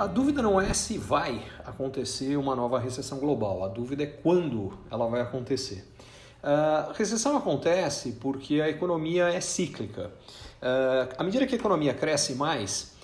A dúvida não é se vai acontecer uma nova recessão global, a dúvida é quando ela vai acontecer. Uh, a recessão acontece porque a economia é cíclica. Uh, à medida que a economia cresce mais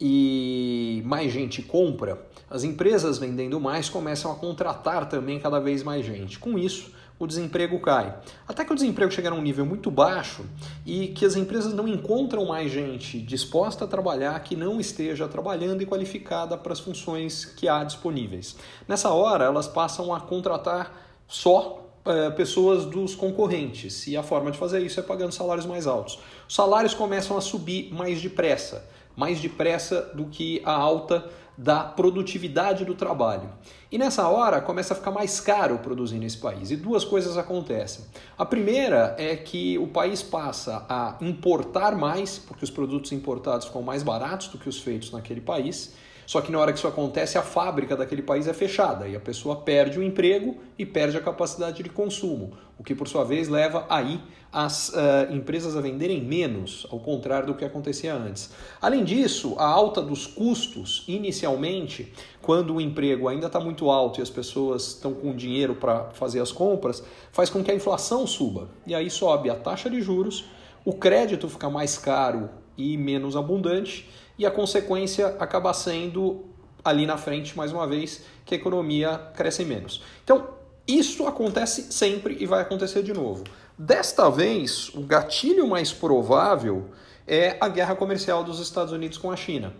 e mais gente compra, as empresas vendendo mais começam a contratar também cada vez mais gente. Com isso, o desemprego cai. Até que o desemprego chega a um nível muito baixo e que as empresas não encontram mais gente disposta a trabalhar que não esteja trabalhando e qualificada para as funções que há disponíveis. Nessa hora, elas passam a contratar só é, pessoas dos concorrentes e a forma de fazer isso é pagando salários mais altos. Os salários começam a subir mais depressa, mais depressa do que a alta da produtividade do trabalho. E nessa hora começa a ficar mais caro produzir nesse país. E duas coisas acontecem. A primeira é que o país passa a importar mais, porque os produtos importados ficam mais baratos do que os feitos naquele país. Só que na hora que isso acontece, a fábrica daquele país é fechada e a pessoa perde o emprego e perde a capacidade de consumo, o que por sua vez leva aí as uh, empresas a venderem menos, ao contrário do que acontecia antes. Além disso, a alta dos custos, inicialmente, quando o emprego ainda está muito alto e as pessoas estão com dinheiro para fazer as compras, faz com que a inflação suba. E aí sobe a taxa de juros, o crédito fica mais caro e menos abundante e a consequência acaba sendo ali na frente, mais uma vez, que a economia cresce menos. Então, isso acontece sempre e vai acontecer de novo. Desta vez, o gatilho mais provável é a guerra comercial dos Estados Unidos com a China.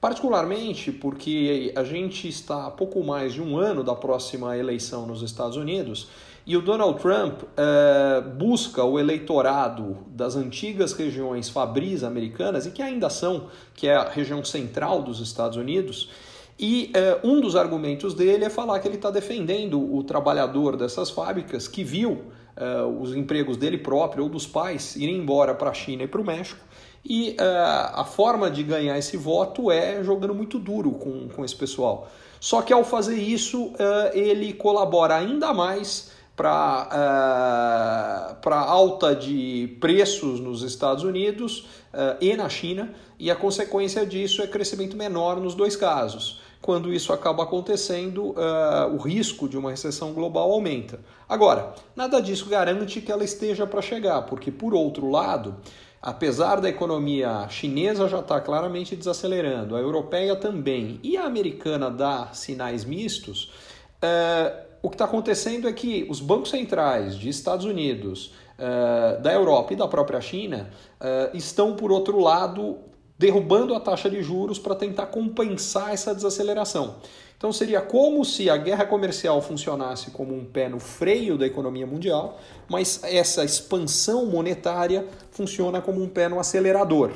Particularmente porque a gente está a pouco mais de um ano da próxima eleição nos Estados Unidos e o Donald Trump é, busca o eleitorado das antigas regiões fabris americanas, e que ainda são, que é a região central dos Estados Unidos, e é, um dos argumentos dele é falar que ele está defendendo o trabalhador dessas fábricas que viu é, os empregos dele próprio ou dos pais irem embora para a China e para o México. E a forma de ganhar esse voto é jogando muito duro com, com esse pessoal. Só que ao fazer isso, ele colabora ainda mais para uh, eh, alta de preços nos Estados Unidos uh, e na China, e a consequência disso é crescimento menor nos dois casos. Quando isso acaba acontecendo, uh, o risco de uma recessão global aumenta. Agora, nada disso garante que ela esteja para chegar, porque, por outro lado, apesar da economia chinesa já estar tá claramente desacelerando, a europeia também e a americana dá sinais mistos, uh, o que está acontecendo é que os bancos centrais de Estados Unidos, uh, da Europa e da própria China uh, estão, por outro lado, derrubando a taxa de juros para tentar compensar essa desaceleração. Então seria como se a guerra comercial funcionasse como um pé no freio da economia mundial, mas essa expansão monetária funciona como um pé no acelerador.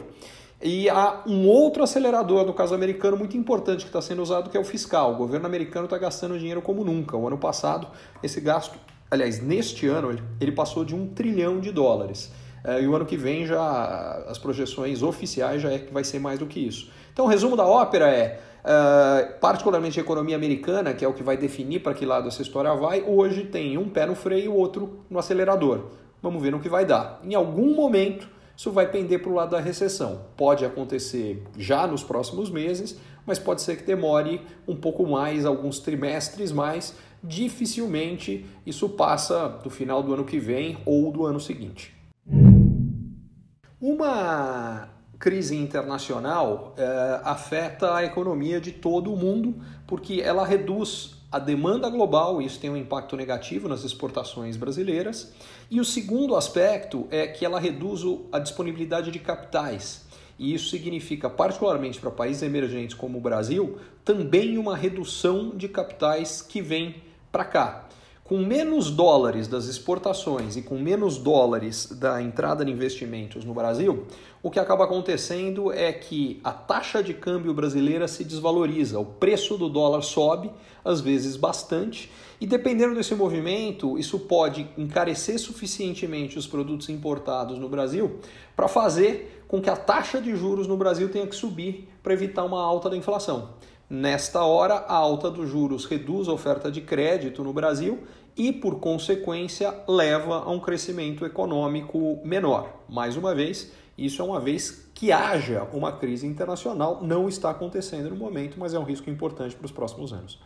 E há um outro acelerador, no caso americano, muito importante que está sendo usado, que é o fiscal. O governo americano está gastando dinheiro como nunca. O ano passado, esse gasto, aliás, neste ano, ele passou de um trilhão de dólares. É, e o ano que vem já as projeções oficiais já é que vai ser mais do que isso. Então o resumo da ópera é, uh, particularmente a economia americana, que é o que vai definir para que lado essa história vai, hoje tem um pé no freio e outro no acelerador. Vamos ver no que vai dar. Em algum momento isso vai pender para o lado da recessão. Pode acontecer já nos próximos meses, mas pode ser que demore um pouco mais, alguns trimestres mais. Dificilmente isso passa do final do ano que vem ou do ano seguinte. Uma crise internacional é, afeta a economia de todo o mundo porque ela reduz a demanda global, isso tem um impacto negativo nas exportações brasileiras. E o segundo aspecto é que ela reduz a disponibilidade de capitais. E isso significa, particularmente para países emergentes como o Brasil, também uma redução de capitais que vem para cá com menos dólares das exportações e com menos dólares da entrada de investimentos no Brasil, o que acaba acontecendo é que a taxa de câmbio brasileira se desvaloriza, o preço do dólar sobe, às vezes bastante, e dependendo desse movimento, isso pode encarecer suficientemente os produtos importados no Brasil para fazer com que a taxa de juros no Brasil tenha que subir para evitar uma alta da inflação. Nesta hora, a alta dos juros reduz a oferta de crédito no Brasil e, por consequência, leva a um crescimento econômico menor. Mais uma vez, isso é uma vez que haja uma crise internacional, não está acontecendo no momento, mas é um risco importante para os próximos anos.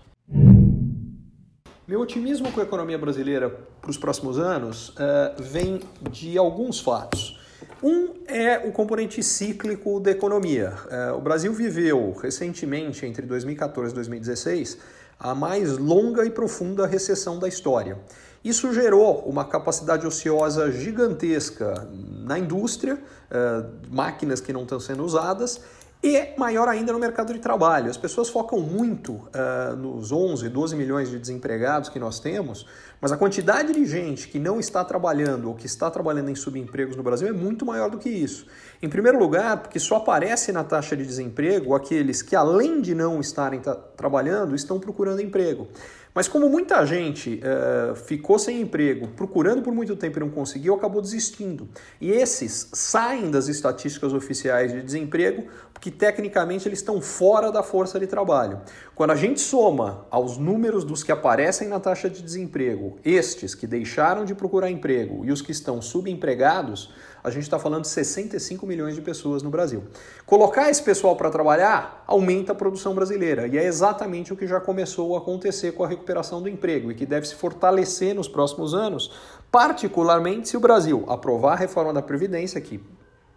Meu otimismo com a economia brasileira para os próximos anos uh, vem de alguns fatos. Um é o componente cíclico da economia. Uh, o Brasil viveu recentemente, entre 2014 e 2016, a mais longa e profunda recessão da história. Isso gerou uma capacidade ociosa gigantesca na indústria, uh, máquinas que não estão sendo usadas, e maior ainda no mercado de trabalho. As pessoas focam muito uh, nos 11, 12 milhões de desempregados que nós temos, mas a quantidade de gente que não está trabalhando ou que está trabalhando em subempregos no Brasil é muito maior do que isso. Em primeiro lugar, porque só aparece na taxa de desemprego aqueles que, além de não estarem trabalhando, estão procurando emprego. Mas como muita gente uh, ficou sem emprego, procurando por muito tempo e não conseguiu, acabou desistindo. E esses saem das estatísticas oficiais de desemprego porque tecnicamente eles estão fora da força de trabalho. Quando a gente soma aos números dos que aparecem na taxa de desemprego, estes que deixaram de procurar emprego e os que estão subempregados, a gente está falando de 65 milhões de pessoas no Brasil. Colocar esse pessoal para trabalhar aumenta a produção brasileira e é exatamente o que já começou a acontecer com a recuperação do emprego e que deve se fortalecer nos próximos anos, particularmente se o Brasil aprovar a reforma da Previdência, que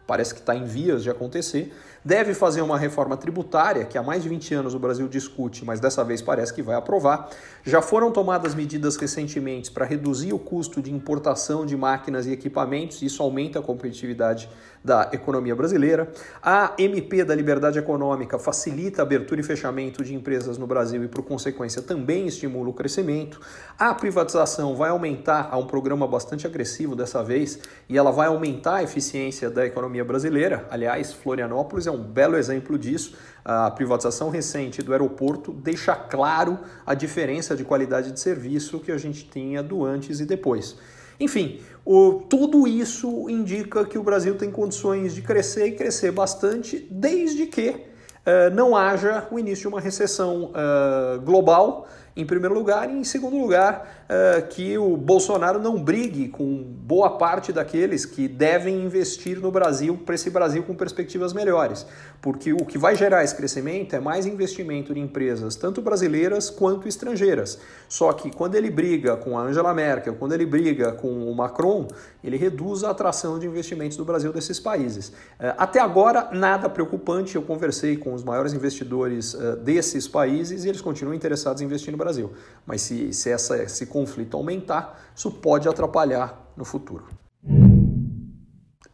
parece que está em vias de acontecer, deve fazer uma reforma tributária, que há mais de 20 anos o Brasil discute, mas dessa vez parece que vai aprovar. Já foram tomadas medidas recentemente para reduzir o custo de importação de máquinas e equipamentos, isso aumenta a competitividade da economia brasileira. A MP da Liberdade Econômica facilita a abertura e fechamento de empresas no Brasil e, por consequência, também estimula o crescimento. A privatização vai aumentar, há um programa bastante agressivo dessa vez, e ela vai aumentar a eficiência da economia brasileira. Aliás, Florianópolis é um belo exemplo disso. A privatização recente do aeroporto deixa claro a diferença de qualidade de serviço que a gente tinha do antes e depois. Enfim, o, tudo isso indica que o Brasil tem condições de crescer e crescer bastante, desde que uh, não haja o início de uma recessão uh, global em primeiro lugar, e em segundo lugar, uh, que o Bolsonaro não brigue com boa parte daqueles que devem investir no Brasil, para esse Brasil com perspectivas melhores. Porque o que vai gerar esse crescimento é mais investimento em empresas, tanto brasileiras quanto estrangeiras. Só que quando ele briga com a Angela Merkel, quando ele briga com o Macron, ele reduz a atração de investimentos do Brasil desses países. Uh, até agora, nada preocupante. Eu conversei com os maiores investidores uh, desses países e eles continuam interessados em investir no Brasil. Brasil. Mas se, se essa, esse conflito aumentar, isso pode atrapalhar no futuro.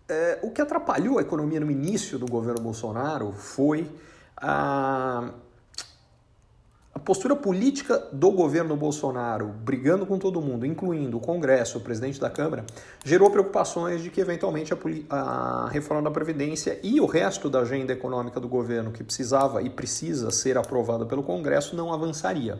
É, o que atrapalhou a economia no início do governo Bolsonaro foi a, a postura política do governo Bolsonaro, brigando com todo mundo, incluindo o Congresso, o presidente da Câmara, gerou preocupações de que eventualmente a, a reforma da Previdência e o resto da agenda econômica do governo, que precisava e precisa ser aprovada pelo Congresso, não avançaria.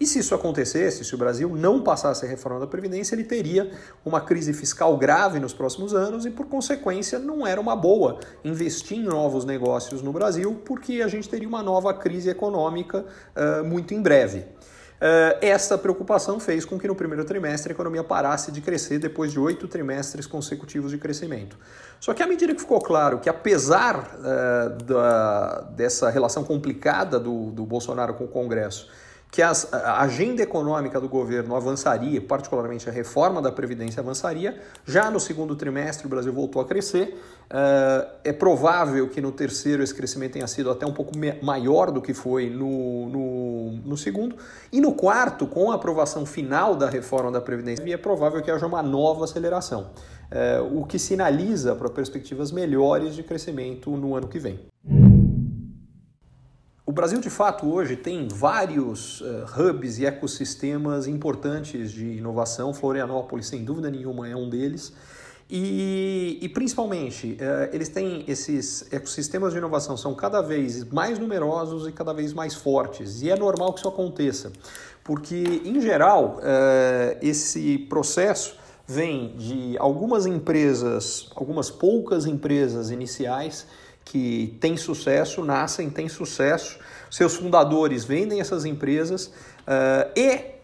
E se isso acontecesse, se o Brasil não passasse a reforma da Previdência, ele teria uma crise fiscal grave nos próximos anos e, por consequência, não era uma boa investir em novos negócios no Brasil, porque a gente teria uma nova crise econômica uh, muito em breve. Uh, essa preocupação fez com que no primeiro trimestre a economia parasse de crescer depois de oito trimestres consecutivos de crescimento. Só que à medida que ficou claro que, apesar uh, da, dessa relação complicada do, do Bolsonaro com o Congresso, que as, a agenda econômica do governo avançaria, particularmente a reforma da Previdência avançaria. Já no segundo trimestre, o Brasil voltou a crescer. Uh, é provável que no terceiro esse crescimento tenha sido até um pouco maior do que foi no, no, no segundo. E no quarto, com a aprovação final da reforma da Previdência, é provável que haja uma nova aceleração, uh, o que sinaliza para perspectivas melhores de crescimento no ano que vem. O Brasil, de fato, hoje tem vários uh, hubs e ecossistemas importantes de inovação. Florianópolis, sem dúvida nenhuma, é um deles. E, e principalmente, uh, eles têm esses ecossistemas de inovação, são cada vez mais numerosos e cada vez mais fortes. E é normal que isso aconteça, porque, em geral, uh, esse processo vem de algumas empresas, algumas poucas empresas iniciais que têm sucesso, nascem, têm sucesso, seus fundadores vendem essas empresas uh, e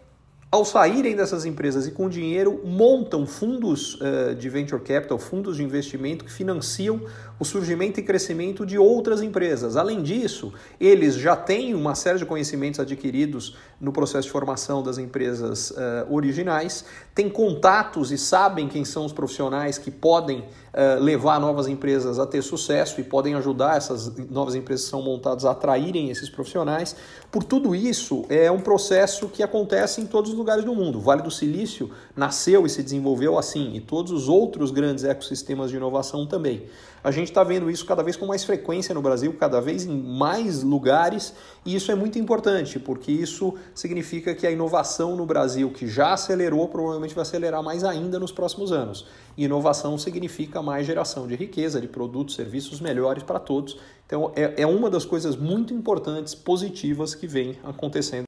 ao saírem dessas empresas e com dinheiro, montam fundos uh, de venture capital, fundos de investimento que financiam o surgimento e crescimento de outras empresas. Além disso, eles já têm uma série de conhecimentos adquiridos no processo de formação das empresas uh, originais, têm contatos e sabem quem são os profissionais que podem uh, levar novas empresas a ter sucesso e podem ajudar essas novas empresas que são montadas a atraírem esses profissionais. Por tudo isso, é um processo que acontece em todos os lugares do mundo. O Vale do Silício nasceu e se desenvolveu assim, e todos os outros grandes ecossistemas de inovação também. A gente está vendo isso cada vez com mais frequência no Brasil, cada vez em mais lugares, e isso é muito importante, porque isso significa que a inovação no Brasil, que já acelerou, provavelmente vai acelerar mais ainda nos próximos anos. E inovação significa mais geração de riqueza, de produtos, serviços melhores para todos. Então, é, é uma das coisas muito importantes, positivas que vem acontecendo.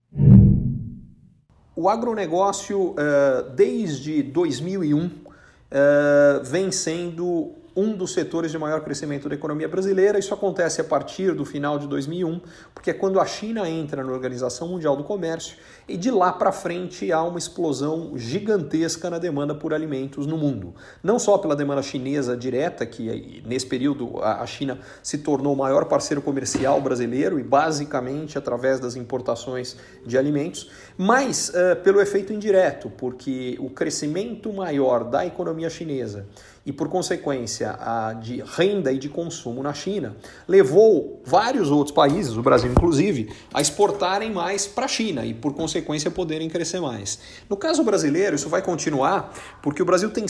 O agronegócio, eh, desde 2001, eh, vem sendo um dos setores de maior crescimento da economia brasileira. Isso acontece a partir do final de 2001, porque é quando a China entra na Organização Mundial do Comércio e de lá para frente há uma explosão gigantesca na demanda por alimentos no mundo. Não só pela demanda chinesa direta, que nesse período a China se tornou o maior parceiro comercial brasileiro e basicamente através das importações de alimentos, mas uh, pelo efeito indireto, porque o crescimento maior da economia chinesa e, por consequência, de renda e de consumo na China, levou vários outros países, o Brasil inclusive, a exportarem mais para a China e, por consequência, poderem crescer mais. No caso brasileiro, isso vai continuar porque o Brasil tem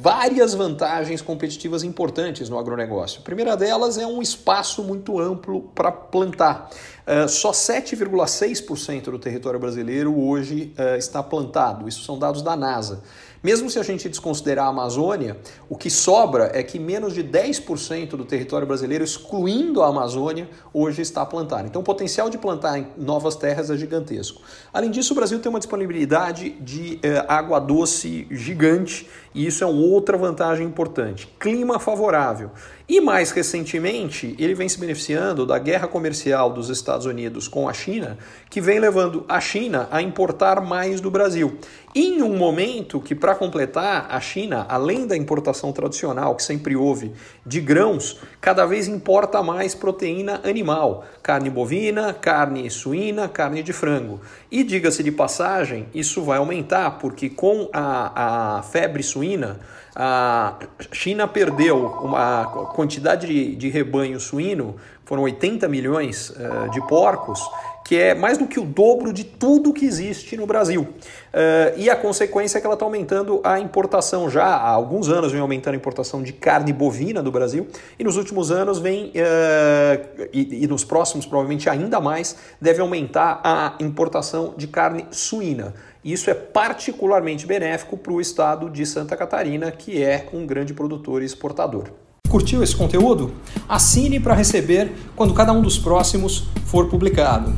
várias vantagens competitivas importantes no agronegócio. A primeira delas é um espaço muito amplo para plantar. Uh, só 7,6% do território brasileiro hoje uh, está plantado. Isso são dados da NASA. Mesmo se a gente desconsiderar a Amazônia, o que sobra é que menos de 10% do território brasileiro, excluindo a Amazônia, hoje está plantado. Então o potencial de plantar em novas terras é gigantesco. Além disso, o Brasil tem uma disponibilidade de eh, água doce gigante e isso é outra vantagem importante. Clima favorável. E mais recentemente, ele vem se beneficiando da guerra comercial dos Estados Unidos com a China, que vem levando a China a importar mais do Brasil. Em um momento que, para completar, a China, além da importação tradicional que sempre houve de grãos, cada vez importa mais proteína animal, carne bovina, carne suína, carne de frango. E diga-se de passagem, isso vai aumentar, porque com a, a febre suína, a China perdeu uma quantidade de, de rebanho suíno, foram 80 milhões uh, de porcos, que é mais do que o dobro de tudo que existe no Brasil. Uh, e a consequência é que ela está aumentando a importação já. Há alguns anos vem aumentando a importação de carne bovina do Brasil, e nos últimos anos vem, uh, e, e nos próximos provavelmente ainda mais, deve aumentar a importação de carne suína. Isso é particularmente benéfico para o estado de Santa Catarina, que é um grande produtor e exportador. Curtiu esse conteúdo? Assine para receber quando cada um dos próximos for publicado.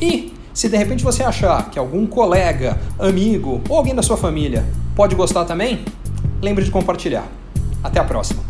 E se de repente você achar que algum colega, amigo ou alguém da sua família pode gostar também, lembre de compartilhar. Até a próxima!